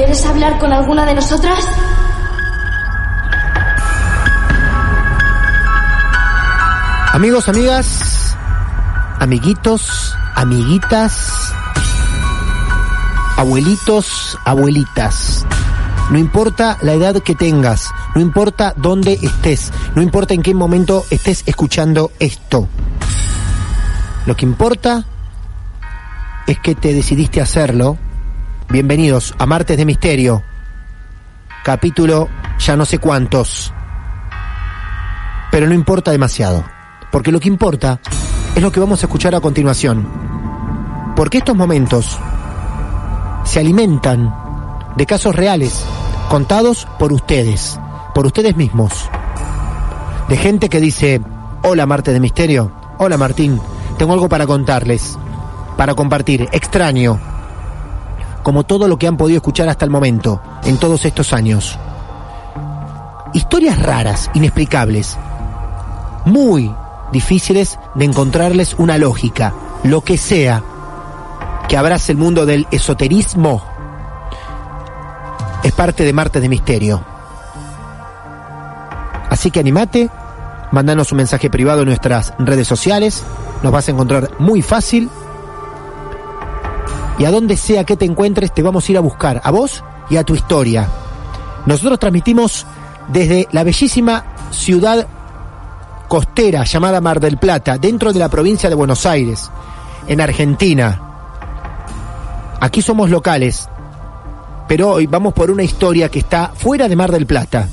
¿Quieres hablar con alguna de nosotras? Amigos, amigas, amiguitos, amiguitas, abuelitos, abuelitas. No importa la edad que tengas, no importa dónde estés, no importa en qué momento estés escuchando esto. Lo que importa es que te decidiste hacerlo. Bienvenidos a Martes de Misterio, capítulo ya no sé cuántos, pero no importa demasiado porque lo que importa es lo que vamos a escuchar a continuación. Porque estos momentos se alimentan de casos reales, contados por ustedes, por ustedes mismos. De gente que dice, hola Marte de Misterio, hola Martín, tengo algo para contarles, para compartir, extraño, como todo lo que han podido escuchar hasta el momento, en todos estos años. Historias raras, inexplicables, muy difíciles de encontrarles una lógica, lo que sea que abrace el mundo del esoterismo, es parte de Martes de Misterio. Así que animate, mandanos un mensaje privado en nuestras redes sociales, nos vas a encontrar muy fácil. Y a donde sea que te encuentres, te vamos a ir a buscar, a vos y a tu historia. Nosotros transmitimos desde la bellísima ciudad costera llamada Mar del Plata, dentro de la provincia de Buenos Aires, en Argentina. Aquí somos locales, pero hoy vamos por una historia que está fuera de Mar del Plata.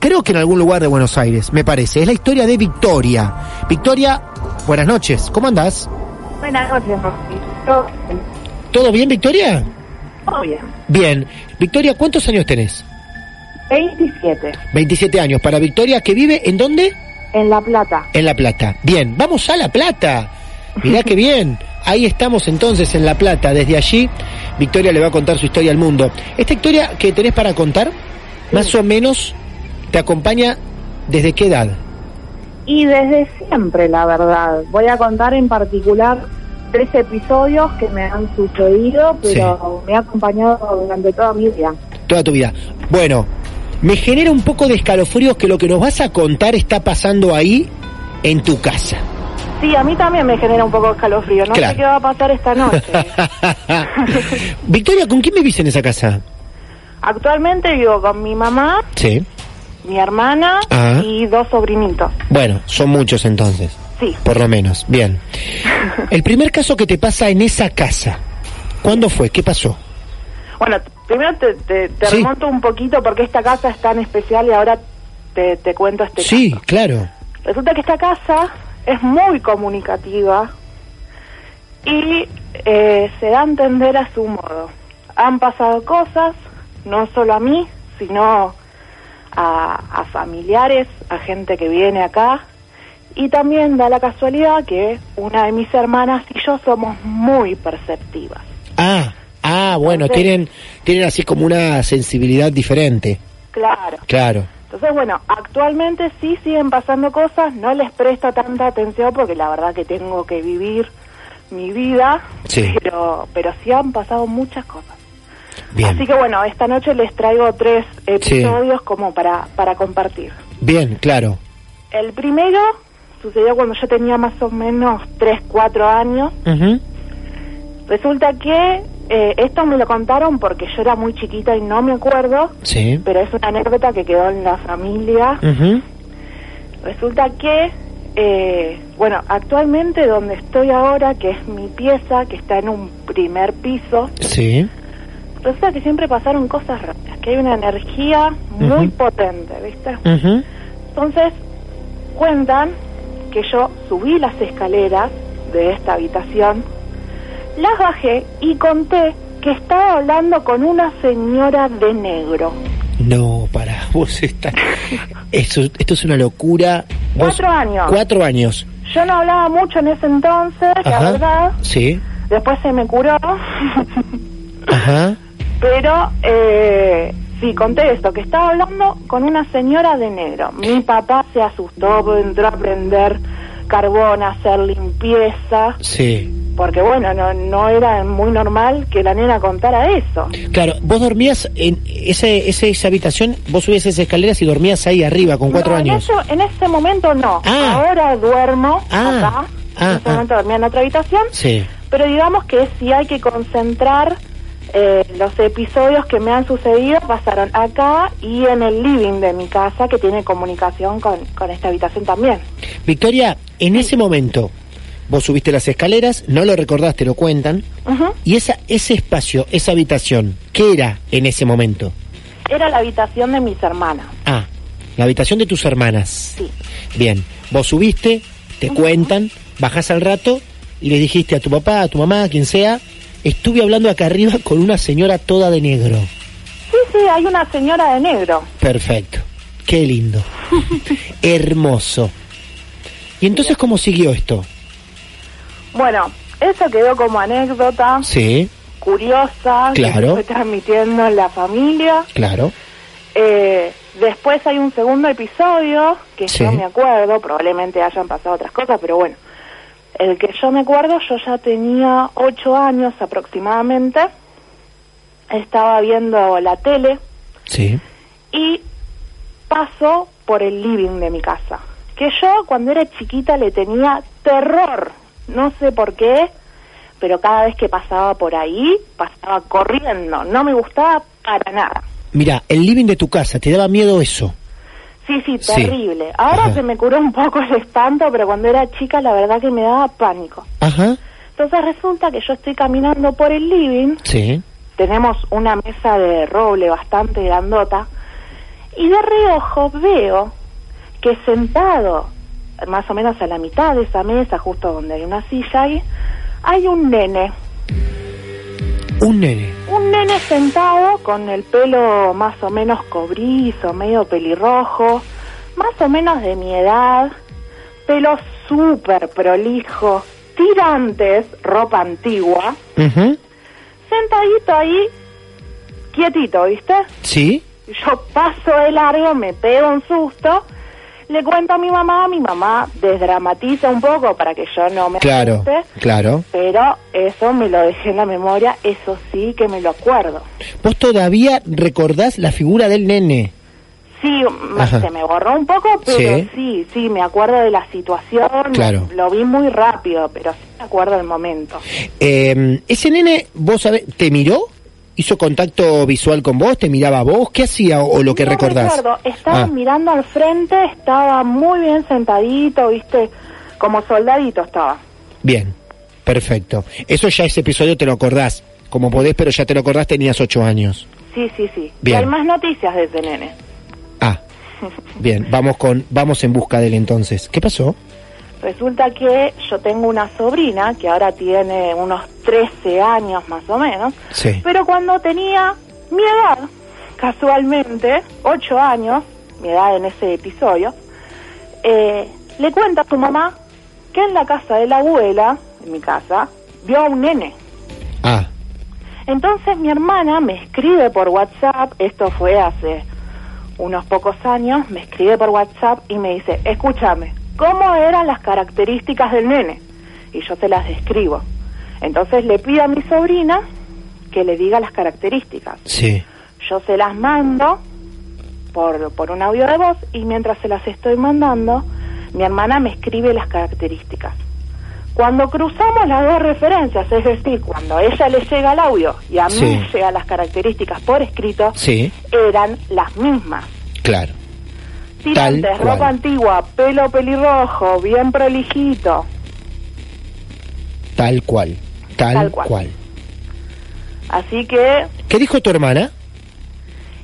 Creo que en algún lugar de Buenos Aires, me parece. Es la historia de Victoria. Victoria, buenas noches. ¿Cómo andás? Buenas noches, Rosy. ¿Todo bien, Victoria? Todo bien. Bien. Victoria, ¿cuántos años tenés? 27. 27 años. Para Victoria, ¿que vive en dónde? En La Plata. En La Plata. Bien, vamos a La Plata. Mirá qué bien. Ahí estamos entonces en La Plata. Desde allí, Victoria le va a contar su historia al mundo. Esta historia que tenés para contar, más o menos, te acompaña desde qué edad? Y desde siempre, la verdad. Voy a contar en particular tres episodios que me han sucedido, pero me ha acompañado durante toda mi vida. Toda tu vida. Bueno, me genera un poco de escalofríos que lo que nos vas a contar está pasando ahí en tu casa. Sí, a mí también me genera un poco de escalofrío. No Claro. sé qué va a pasar esta noche. Victoria, ¿con quién vivís en esa casa? Actualmente vivo con mi mamá, Sí. mi hermana y dos sobrinitos. Bueno, son muchos entonces. Sí. Por lo menos. Bien. El primer caso que te pasa en esa casa, ¿cuándo fue? ¿Qué pasó? Bueno, primero te, te, te Sí. remonto un poquito porque esta casa es tan especial y ahora te, te cuento este Sí, caso. claro. Resulta que esta casa es muy comunicativa y eh, se da a entender a su modo. Han pasado cosas, no solo a mí, sino a, a familiares, a gente que viene acá. Y también da la casualidad que una de mis hermanas y yo somos muy perceptivas. Ah, ah, bueno, Entonces, tienen, tienen así como una sensibilidad diferente. Claro. Claro. Entonces, bueno, actualmente sí siguen pasando cosas, no les presto tanta atención porque la verdad que tengo que vivir mi vida, Sí. pero, pero sí han pasado muchas cosas. Bien. Así que bueno, esta noche les traigo tres episodios como para, para compartir. Bien, claro. El primero sucedió cuando yo tenía más o menos 3, 4 años. Ujú. Resulta que eh, esto me lo contaron porque yo era muy chiquita y no me acuerdo, Sí. pero es una anécdota que quedó en la familia. Ujú. Resulta que, eh, bueno, actualmente donde estoy ahora, que es mi pieza, que está en un primer piso, Sí. resulta que siempre pasaron cosas raras, que hay una energía muy potente, ¿viste? Ujú. Entonces, cuentan que yo subí las escaleras de esta habitación, las bajé y conté que estaba hablando con una señora de negro. No, para vos está. Eso, esto es una locura. Vos- Cuatro años. Cuatro años. Yo no hablaba mucho en ese entonces, la verdad. Sí. Después se me curó. Ajá. Pero eh, sí, conté esto, que estaba hablando con una señora de negro. Mi papá se asustó, entró a prender carbón, a hacer limpieza, Sí. porque bueno, no, no era muy normal que la nena contara eso. Claro, vos dormías en ese, esa habitación, vos subías esas escaleras y dormías ahí arriba con cuatro No, en años. eso- En, ese momento no. Ah. Ahora duermo Ah. acá. Ah, en ese ah. momento dormía en otra habitación. Sí. Pero digamos que si hay que concentrar eh, los episodios que me han sucedido, pasaron acá y en el living de mi casa, que tiene comunicación con, con esta habitación también. Victoria, en ese momento, vos subiste las escaleras, no lo recordaste, lo cuentan, Ujú. y esa, ese espacio, esa habitación, ¿qué era en ese momento? Era la habitación de mis hermanas. Ah, la habitación de tus hermanas. Sí. Bien, vos subiste, te cuentan, bajás al rato y le dijiste a tu papá, a tu mamá, a quien sea, estuve hablando acá arriba con una señora toda de negro. Sí, sí, hay una señora de negro. Perfecto, qué lindo, hermoso. ¿Y entonces cómo siguió esto? Bueno, eso quedó como anécdota Sí, curiosa que Claro. se fue transmitiendo en la familia. claro. Eh, después hay un segundo episodio que Sí. yo me acuerdo, probablemente hayan pasado otras cosas, pero bueno, el que yo me acuerdo, yo ya tenía ocho años aproximadamente, estaba viendo la tele Sí, y paso por el living de mi casa, que yo cuando era chiquita le tenía terror, no sé por qué, pero cada vez que pasaba por ahí, pasaba corriendo, no me gustaba para nada. mira, el living de tu casa, ¿te daba miedo eso? Sí, sí, Sí. terrible. Ahora Ajá. se me curó un poco el espanto, pero cuando era chica la verdad que me daba pánico. Ajá, Entonces resulta que yo estoy caminando por el living, sí, tenemos una mesa de roble bastante grandota, y de reojo veo que sentado, más o menos a la mitad de esa mesa, justo donde hay una silla ahí, hay un nene. Un nene. Un nene sentado con el pelo más o menos cobrizo, medio pelirrojo, más o menos de mi edad, pelo súper prolijo, tirantes, ropa antigua, sentadito ahí, quietito, ¿viste? Sí, Yo paso de largo, me pego un susto, le cuento a mi mamá, mi mamá desdramatiza un poco para que yo no me claro, asuste, claro. pero eso me lo dejé en la memoria, eso sí que me lo acuerdo. ¿Vos todavía recordás la figura del nene? Sí, Ajá. se me borró un poco, pero Sí. sí. sí, me acuerdo de la situación. Claro. Lo vi muy rápido, pero sí me acuerdo del momento. Eh, ese nene, vos sabés, ¿te miró? ¿Hizo contacto visual con vos? ¿Te miraba a vos? ¿Qué hacía o, o lo que no recordás? recuerdo, estaba Ah, mirando al frente, estaba muy bien sentadito, viste, como soldadito estaba. bien, perfecto. Eso ya ese episodio te lo acordás. Como podés, pero ya te lo acordás, tenías ocho años. Sí, sí, sí. Bien. Y hay más noticias de ese nene. Ah, bien, vamos con, vamos en busca de él entonces. ¿Qué pasó? Resulta que yo tengo una sobrina que ahora tiene unos 13 años más o menos, Sí. pero cuando tenía mi edad, casualmente, 8 años, mi edad en ese episodio, eh, le cuenta a su mamá que en la casa de la abuela, en mi casa, vio a un nene. Ah, Entonces mi hermana me escribe por WhatsApp, esto fue hace unos pocos años, me escribe por WhatsApp y me dice, escúchame, ¿cómo eran las características del nene? Y yo se las describo. Entonces le pido a mi sobrina que le diga las características. Sí. Yo se las mando por, por un audio de voz y mientras se las estoy mandando, mi hermana me escribe las características. Cuando cruzamos las dos referencias, es decir, cuando a ella le llega el audio y a Sí. mí llegan las características por escrito, Sí, eran las mismas. claro. Tirantes, Tal cual. ropa antigua, pelo pelirrojo, bien prolijito. Tal cual. Tal, Tal cual. cual. Así que ¿Qué dijo tu hermana?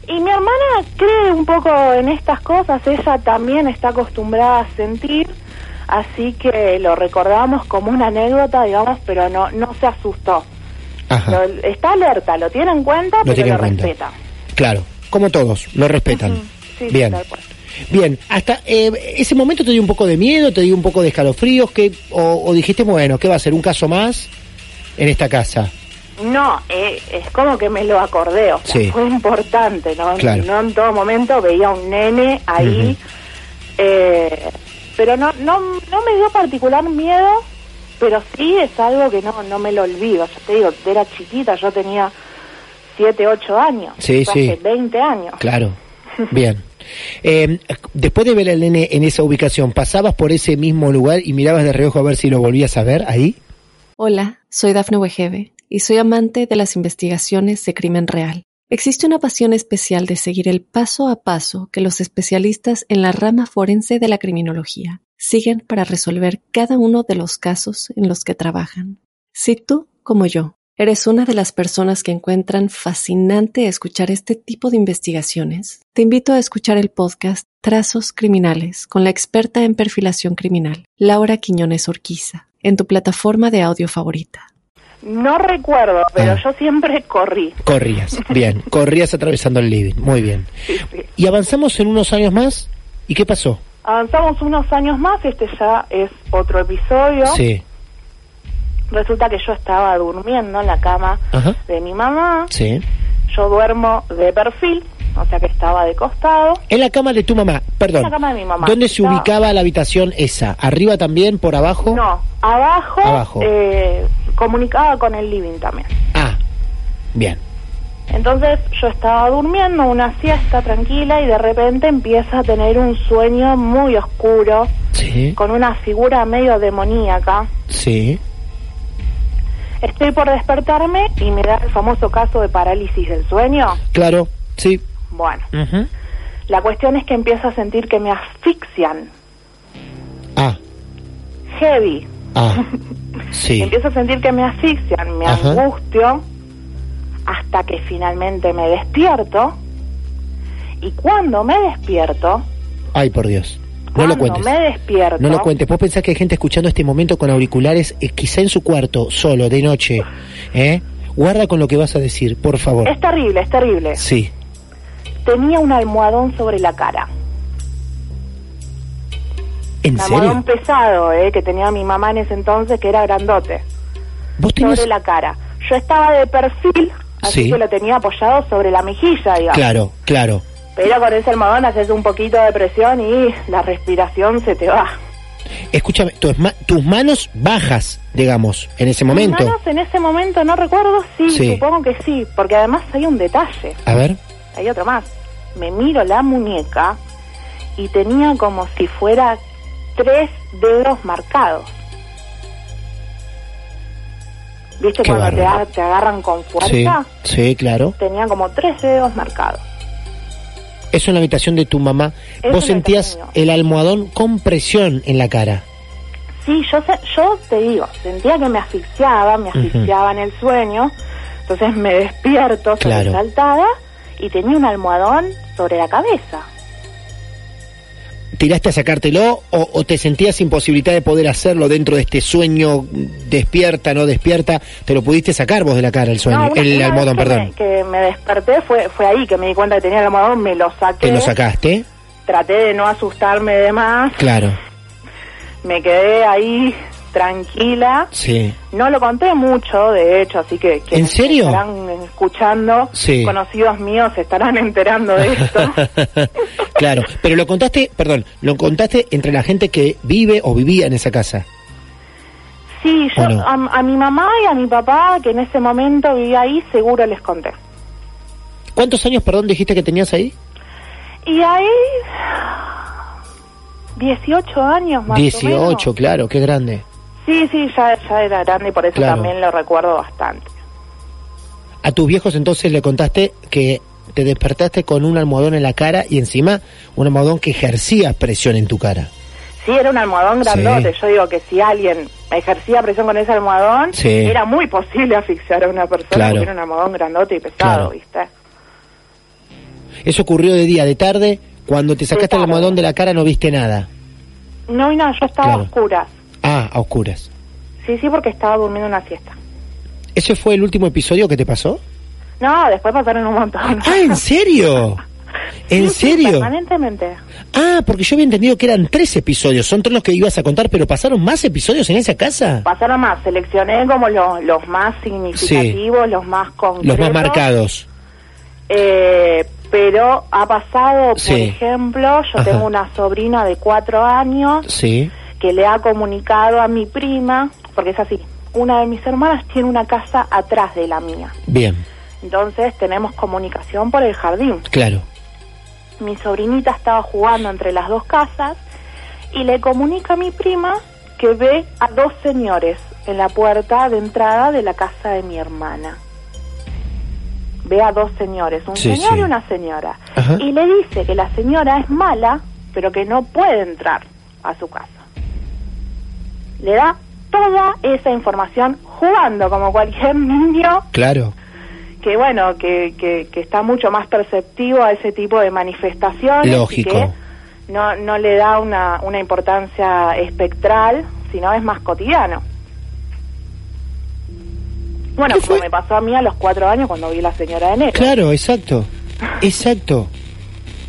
Y mi hermana cree un poco en estas cosas, ella también está acostumbrada a sentir, así que lo recordamos como una anécdota, digamos, pero no no se asustó. Ajá. Lo- está alerta, lo tiene en cuenta, Lo pero tiene lo en cuenta. respeta. Claro, como todos, lo respetan. Sí, Bien. Bien, hasta eh, ese momento te dio un poco de miedo, te dio un poco de escalofríos, que, o, o dijiste, bueno, ¿qué va a ser? ¿Un caso más en esta casa? No, eh, es como que me lo acordé, o sea, Sí. fue importante, ¿no? Claro. No en todo momento veía un nene ahí, eh, pero no, no, no me dio particular miedo, pero sí es algo que no, no me lo olvido. Yo te digo, era chiquita, yo tenía 7, 8 años, Sí, fue sí. hace 20 años. Claro, bien. Eh, después de ver al nene en esa ubicación, ¿pasabas por ese mismo lugar y mirabas de reojo a ver si lo volvías a ver ahí? Hola, soy Dafne Wegebe y soy amante de las investigaciones de crimen real. Existe una pasión especial de seguir el paso a paso que los especialistas en la rama forense de la criminología siguen para resolver cada uno de los casos en los que trabajan. Si tú, como yo, eres una de las personas que encuentran fascinante escuchar este tipo de investigaciones, te invito a escuchar el podcast Trazos Criminales con la experta en perfilación criminal, Laura Quiñones Orquiza, en tu plataforma de audio favorita. No recuerdo, pero Ah. yo siempre corrí. Corrías, bien, corrías atravesando el living, muy bien. Sí, sí. Y avanzamos en unos años más, ¿y qué pasó? Avanzamos unos años más, este ya es otro episodio. Sí, Resulta que yo estaba durmiendo en la cama ajá, de mi mamá. sí. Yo duermo de perfil, o sea que estaba de costado. En la cama de tu mamá, perdón. En la cama de mi mamá. ¿Dónde se No. ubicaba la habitación esa? ¿Arriba también, por abajo? No, abajo, Abajo. eh, comunicaba con el living también. Ah, bien. Entonces yo estaba durmiendo una siesta tranquila y de repente empieza a tener un sueño muy oscuro Sí, con una figura medio demoníaca. sí. Estoy por despertarme y me da el famoso caso de parálisis del sueño. Claro, sí. Bueno, la cuestión es que empiezo a sentir que me asfixian. Ah, Heavy. ah, sí. Empiezo a sentir que me asfixian, me Ajá. angustio, hasta que finalmente me despierto. Y cuando me despierto, Ay, por Dios. No lo cuentes. me despierto, No lo cuentes. Vos pensás que hay gente escuchando este momento con auriculares, eh, quizá en su cuarto, solo, de noche. ¿Eh? Guarda con lo que vas a decir, por favor. es terrible, es terrible. Sí. Tenía un almohadón sobre la cara. ¿En Un almohadón serio? pesado, eh, que tenía mi mamá en ese entonces, que era grandote, ¿Vos tenías... sobre la cara. Yo estaba de perfil, así Sí. que lo tenía apoyado sobre la mejilla, digamos. Claro, claro. Pero con ese almohadón haces un poquito de presión y la respiración se te va. Escúchame, tus, ma- tus manos bajas, digamos, en ese momento. Mis manos en ese momento no recuerdo, sí, Sí. supongo que sí, porque además hay un detalle, A ver. hay otro más. Me miro la muñeca y tenía como si fuera tres dedos marcados. ¿Viste Qué cuando te, te agarran con Sí, fuerza? sí, claro. Tenía como tres dedos marcados. Eso en la habitación de tu mamá. Eso Vos sentías el almohadón con presión en la cara. Sí, yo, sé- yo te digo, sentía que me asfixiaba, me asfixiaba en el sueño, entonces me despierto Claro. sobresaltada y tenía un almohadón sobre la cabeza. ¿Tiraste a sacártelo o, o te sentías sin posibilidad de poder hacerlo dentro de este sueño despierta, no despierta? ¿Te lo pudiste sacar vos de la cara el sueño? No, una- el una almohadón, que perdón. Me, que me desperté fue, fue ahí que me di cuenta que tenía el almohadón, me lo saqué. ¿Te lo sacaste? Traté de no asustarme de más, Claro. me quedé ahí tranquila. Sí. No lo conté mucho, de hecho, así que ¿En serio? estarán escuchando, Sí. conocidos míos, se estarán enterando de esto. claro, pero lo contaste, perdón, lo contaste entre la gente que vive o vivía en esa casa. Sí, yo a, a mi mamá y a mi papá, que en ese momento vivía ahí, seguro les conté. ¿Cuántos años, perdón, dijiste que tenías ahí? Y ahí, 18 años más o 18, menos. claro, qué grande. Sí, sí, ya, ya era grande y por eso Claro. también lo recuerdo bastante. A tus viejos entonces le contaste que te despertaste con un almohadón en la cara y encima un almohadón que ejercía presión en tu cara. Sí, era un almohadón Sí. grandote. Yo digo que si alguien ejercía presión con ese almohadón, Sí. era muy posible asfixiar a una persona Claro. porque era un almohadón grandote y pesado, Claro. ¿viste? Eso ocurrió de día, de tarde, cuando te sacaste el tarde. almohadón de la cara no viste nada. No, y nada, yo estaba Claro. a oscuras. Ah, a oscuras. Sí, sí, porque estaba durmiendo una siesta. ¿Ese fue el último episodio que te pasó? No, después pasaron un montón. Ah, ¿en serio? ¿En Sí, sí, serio? permanentemente. Ah, porque yo había entendido que eran tres episodios, son todos los que ibas a contar, pero pasaron más episodios en esa casa. Pasaron más, seleccioné como lo- los más significativos, los más concretos. Los más marcados. Eh, pero ha pasado, por ejemplo, yo Ajá. tengo una sobrina de cuatro años Sí. Que le ha comunicado a mi prima, porque es así, una de mis hermanas tiene una casa atrás de la mía. Bien, Entonces tenemos comunicación por el jardín. claro. Mi sobrinita estaba jugando entre las dos casas y le comunica a mi prima que ve a dos señores en la puerta de entrada de la casa de mi hermana. Ve a dos señores, un Sí, señor sí. y una señora. Ajá. Y le dice que la señora es mala, pero que no puede entrar a su casa. Le da toda esa información jugando como cualquier niño Claro, que bueno, que, que, que está mucho más perceptivo a ese tipo de manifestaciones. Lógico. Y que no, no le da una, una importancia espectral, sino es más cotidiano. Bueno, ¿Qué como me pasó a mí a los cuatro años cuando vi la señora de enero. claro, exacto. Exacto.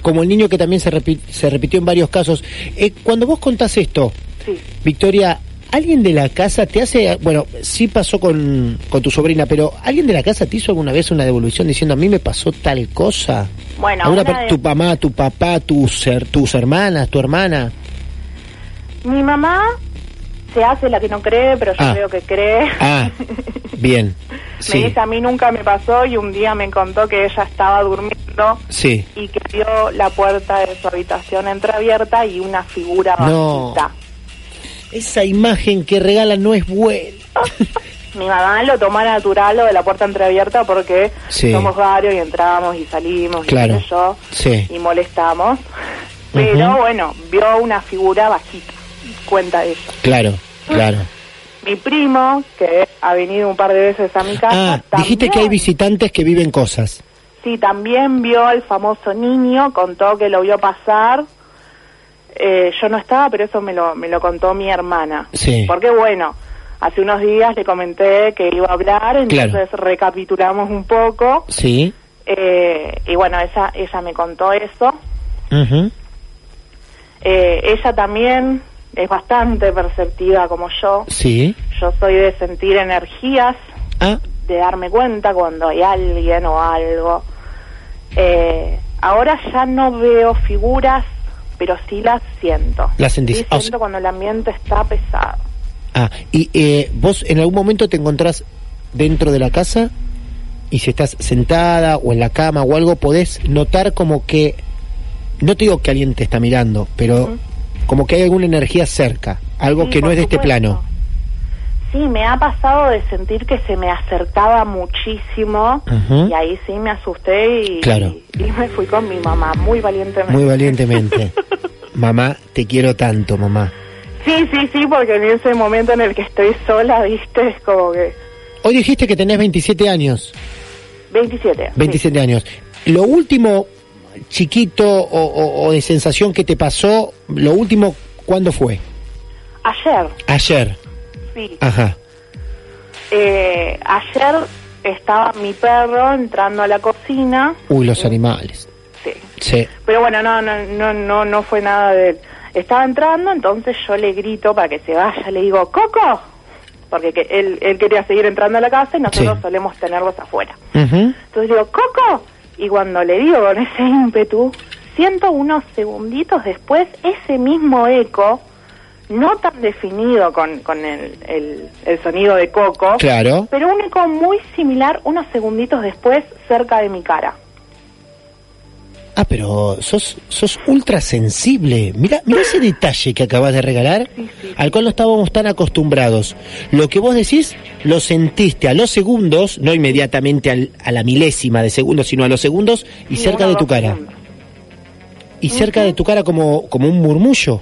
Como el niño que también se, repi- se repitió en varios casos. Eh, cuando vos contás esto, Sí. Victoria, ¿alguien de la casa te hace, bueno, sí pasó con, con tu sobrina, pero ¿alguien de la casa te hizo alguna vez una devolución diciendo a mí me pasó tal cosa? Bueno, ¿Alguna una de- tu mamá, tu papá, tus, tus hermanas, tu hermana? Mi mamá se hace la que no cree, pero yo Ah. creo que cree. Ah, bien. Me Sí, dice, a mí nunca me pasó y un día me contó que ella estaba durmiendo sí. y que vio la puerta de su habitación entreabierta y una figura No. bajita. Esa imagen que regalan no es buena. Mi mamá lo tomó natural lo de la puerta entreabierta porque Sí. somos varios y entramos y salimos Claro. y yo Sí. y molestamos. Pero bueno, vio una figura bajita, cuenta ella. Claro, claro. Mi primo, que ha venido un par de veces a mi casa, Ah, dijiste que hay visitantes que viven cosas. Sí, también vio al famoso niño, contó que lo vio pasar. Eh, yo no estaba, pero eso me lo, me lo contó mi hermana. Sí. Porque bueno, hace unos días le comenté que iba a hablar, entonces Claro. recapitulamos un poco. Sí. eh, y bueno, ella, ella me contó eso. Eh, ella también es bastante perceptiva como yo. Sí. Yo soy de sentir energías, Ah, de darme cuenta cuando hay alguien o algo. Eh, ahora ya no veo figuras, pero sí las siento. Las sentís. Sí Ah, o siento sea- cuando el ambiente está pesado. ah. Y eh, vos en algún momento te encontrás dentro de la casa y si estás sentada o en la cama o algo, podés notar como que, no te digo que alguien te está mirando, pero como que hay alguna energía cerca, algo Sí, que no es de este plano. Sí, me ha pasado de sentir que se me acercaba muchísimo y ahí sí me asusté y, Claro. y, me fui con mi mamá muy valientemente. Muy valientemente. mamá, te quiero tanto, mamá. Sí, sí, sí, porque en ese momento en el que estoy sola, viste, es como que Hoy dijiste que tenés 27 años. 27. sí. 27 años. Lo último chiquito o, o- o de sensación que te pasó, lo último, ¿cuándo fue? Ayer, Ayer. Sí. Ajá. Eh, ayer estaba mi perro entrando a la cocina. Uy, los animales. Sí. Sí. Pero bueno, no, no, no, no, no fue nada de él. Estaba entrando, entonces yo le grito para que se vaya, le digo, Coco, porque que él, él quería seguir entrando a la casa y nosotros Sí. solemos tenerlos afuera. Ujú. Entonces digo, Coco, y cuando le digo con ese ímpetu, siento unos segunditos después ese mismo eco, no tan definido con, con el, el- el sonido de Coco, Claro. pero un eco muy similar unos segunditos después cerca de mi cara. Ah, pero sos, sos ultra sensible. Mira, mira ese detalle que acabas de regalar, al cual no estábamos tan acostumbrados. Lo que vos decís, lo sentiste a los segundos, no inmediatamente al- a la milésima de segundo, sino a los segundos y cerca uno de tu cara. segundos. Y cerca de tu cara como, como un murmullo.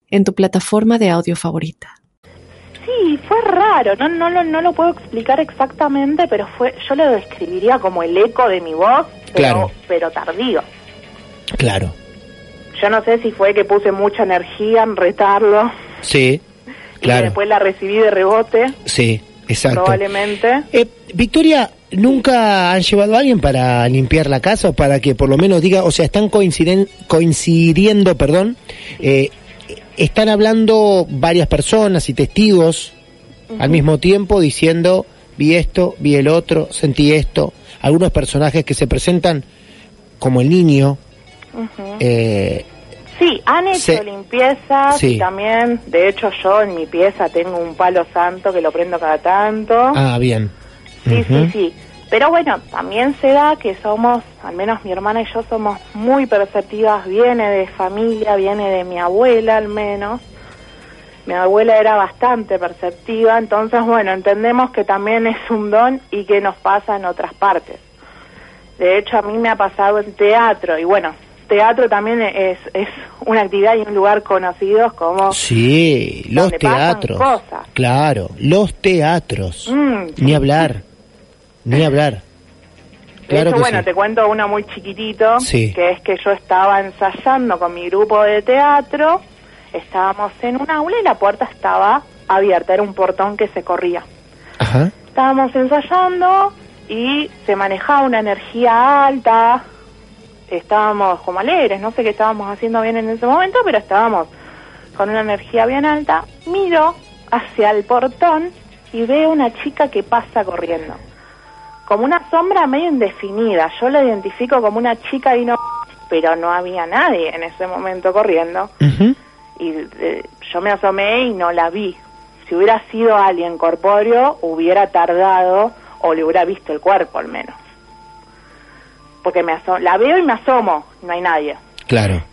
en tu plataforma de audio favorita. Sí, fue raro, no, no, lo- no lo puedo explicar exactamente, pero fue, yo lo describiría como el eco de mi voz, pero, Claro. pero tardío. Claro. Yo no sé si fue que puse mucha energía en retarlo Sí, y que claro. después la recibí de rebote, Sí, exacto. probablemente. Eh, Victoria, ¿nunca han llevado a alguien para limpiar la casa o para que por lo menos diga, o sea, están coinciden, coincidiendo, perdón, eh, están hablando varias personas y testigos al mismo tiempo diciendo, vi esto, vi el otro, sentí esto, algunos personajes que se presentan como el niño, eh, Sí, han hecho Se- limpiezas Sí. y también, de hecho yo en mi pieza tengo un palo santo que lo prendo cada tanto. ah, bien. Sí, sí, sí. Pero bueno, también se da que somos, al menos mi hermana y yo somos muy perceptivas, viene de familia, viene de mi abuela al menos. Mi abuela era bastante perceptiva, entonces bueno, entendemos que también es un don y que nos pasa en otras partes. De hecho, a mí me ha pasado en teatro y bueno, teatro también es, es una actividad y un lugar conocidos como... Sí, los teatros. cosas. Claro, los teatros. Mm, Ni hablar. Ni hablar. De Claro hecho, que bueno, sí. te cuento uno muy chiquitito, Sí. que es que yo estaba ensayando con mi grupo de teatro, estábamos en un aula y la puerta estaba abierta, era un portón que se corría. Ajá. Estábamos ensayando y se manejaba una energía alta, estábamos como alegres, no sé qué estábamos haciendo bien en ese momento, pero estábamos con una energía bien alta. Miro hacia el portón y veo una chica que pasa corriendo. Como una sombra medio indefinida. Yo la identifico como una chica y no... Pero no había nadie en ese momento corriendo. Y eh, yo me asomé y no la vi. Si hubiera sido alguien corpóreo, hubiera tardado o le hubiera visto el cuerpo al menos. Porque me la veo y me asomo, no hay nadie. Claro.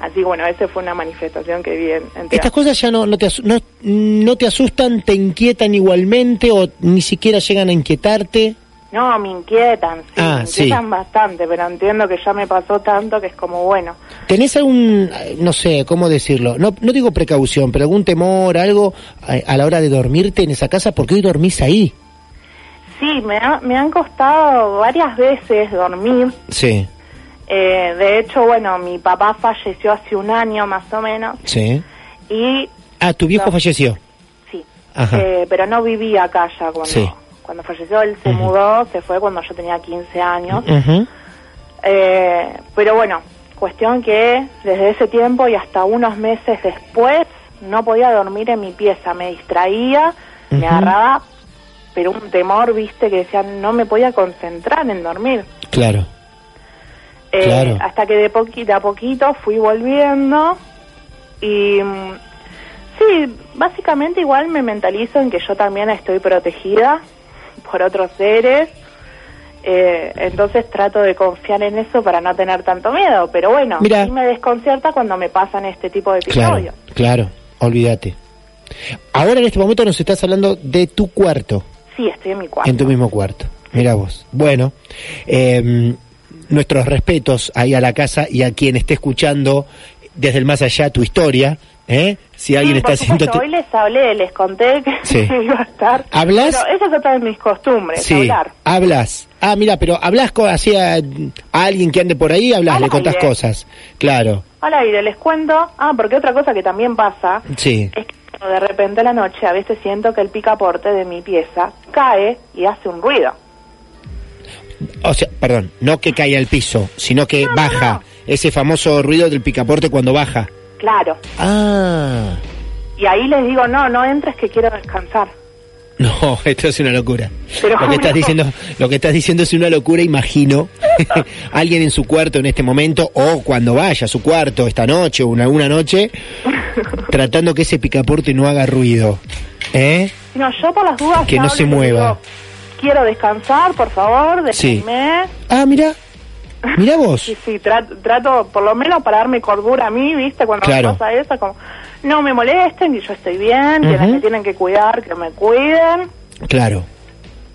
Así que bueno, esa fue una manifestación que vi en, en Estas cosas ya no, no, te no, no te asustan, te inquietan igualmente o ni siquiera llegan a inquietarte. No, me inquietan, sí, Ah, me sí. inquietan bastante, pero entiendo que ya me pasó tanto que es como bueno. ¿Tenés algún, no sé, cómo decirlo? No, no digo precaución, pero algún temor, algo a, a la hora de dormirte en esa casa? porque hoy dormís ahí? Sí, me, ha- me han costado varias veces dormir. Sí, Eh, de hecho, bueno, mi papá falleció hace un año más o menos sí. y Ah, tu viejo No. falleció. sí, Ajá. Eh, pero no vivía acá ya cuando, Sí. Cuando falleció. Él se mudó, se fue cuando yo tenía 15 años. Eh, pero bueno, cuestión que desde ese tiempo y hasta unos meses después no podía dormir en mi pieza, me distraía, me agarraba, pero un temor, viste, que decía no me podía concentrar en dormir. Claro. Eh, Claro. Hasta que de poquito a poquito fui volviendo y mm, sí, básicamente igual me mentalizo en que yo también estoy protegida por otros seres. Eh, entonces trato de confiar en eso para no tener tanto miedo, pero bueno, Mira. sí me desconcierta cuando me pasan este tipo de Claro, episodios. claro, olvídate. Ahora en este momento nos estás hablando de tu cuarto, Sí, estoy en mi cuarto. en tu mismo cuarto. Mira vos. Bueno, eh, nuestros respetos ahí a la casa y a quien esté escuchando desde el más allá tu historia, ¿Eh? Si alguien Sí, está por haciendo... Hoy les hablé, les conté que Sí. iba a estar. ¿Hablas? Pero esa es otra de mis costumbres, Sí, hablar. hablas. Ah, mira, pero hablas así a, a alguien que ande por ahí, hablas, le contás aire. cosas. Claro, Al aire les cuento. Ah, porque otra cosa que también pasa sí. es que de repente a la noche a veces siento que el picaporte de mi pieza cae y hace un ruido. O sea, perdón, no que caiga al piso, sino que No, no, baja. no. Ese famoso ruido del picaporte cuando baja. Claro. Ah, Y ahí les digo, no, no entres que quiero descansar. no, esto es una locura. Pero lo que estás diciendo, lo que estás diciendo es una locura, imagino. alguien en su cuarto en este momento o cuando vaya a su cuarto esta noche o en alguna noche tratando que ese picaporte no haga ruido. ¿Eh? No, yo por las dudas Que no se mueva. digo, quiero descansar, por favor, Sí. déjenme. Ah, mira. Mira vos. Sí, sí, trato, trato por lo menos para darme cordura a mí, ¿viste? Cuando Claro. me pasa eso, como, no me molesten, y yo estoy bien, quienes Ujú. me tienen que cuidar, que me cuiden. Claro.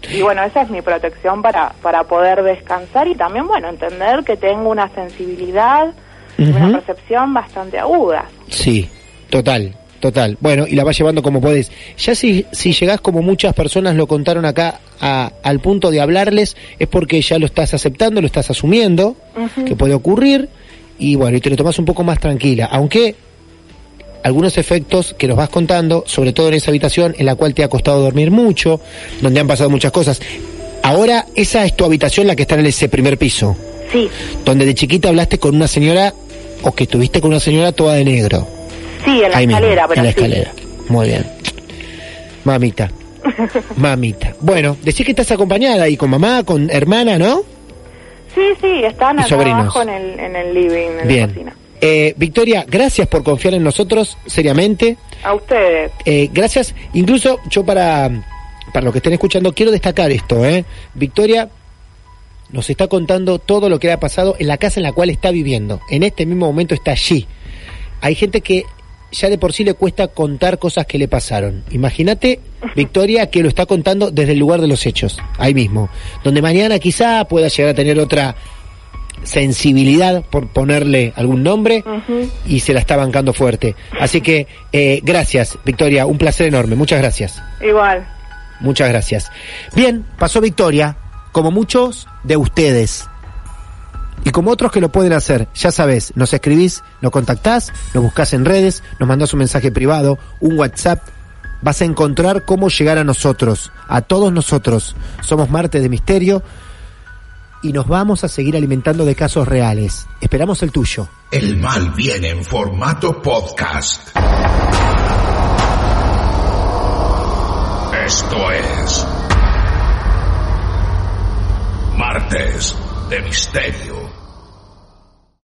Y bueno, esa es mi protección para, para poder descansar y también, bueno, entender que tengo una sensibilidad una percepción bastante aguda. Sí, total, total. Bueno, y la vas llevando como podés. Ya si, si llegás como muchas personas lo contaron acá a- al punto de hablarles, es porque ya lo estás aceptando, lo estás asumiendo, que puede ocurrir, y bueno, y te lo tomas un poco más tranquila. Aunque algunos efectos que nos vas contando, sobre todo en esa habitación en la cual te ha costado dormir mucho, donde han pasado muchas cosas. Ahora, esa es tu habitación, la que está en ese primer piso, Sí, donde de chiquita hablaste con una señora, o que estuviste con una señora toda de negro. Sí, en la Ahí mismo, escalera, pero en la sí. escalera. Muy bien. Mamita. Mamita. Bueno, decís que estás acompañada y con mamá, con hermana, ¿no? Sí, sí, están acá sobrinos. abajo en el, en el living, en la Bien. cocina. Eh, Victoria, gracias por confiar en nosotros, seriamente. A ustedes. Eh, gracias. Incluso yo para, para los que estén escuchando, quiero destacar esto, ¿eh? Victoria nos está contando todo lo que le ha pasado en la casa en la cual está viviendo. En este mismo momento está allí. Hay gente que ya de por sí le cuesta contar cosas que le pasaron. Imagínate, Victoria, que lo está contando desde el lugar de los hechos, ahí mismo. Donde mañana quizá pueda llegar a tener otra sensibilidad, por ponerle algún nombre, y se la está bancando fuerte. Así que, eh, gracias, Victoria, un placer enorme. Muchas gracias. Igual. Muchas gracias. Bien, pasó Victoria, como muchos de ustedes. Y como otros que lo pueden hacer, ya sabes, nos escribís, nos contactás, nos buscás en redes, nos mandás un mensaje privado, un WhatsApp, vas a encontrar cómo llegar a nosotros, a todos nosotros. Somos Martes de Misterio y nos vamos a seguir alimentando de casos reales. Esperamos el tuyo. El mal viene en formato podcast. Esto es Martes de Misterio.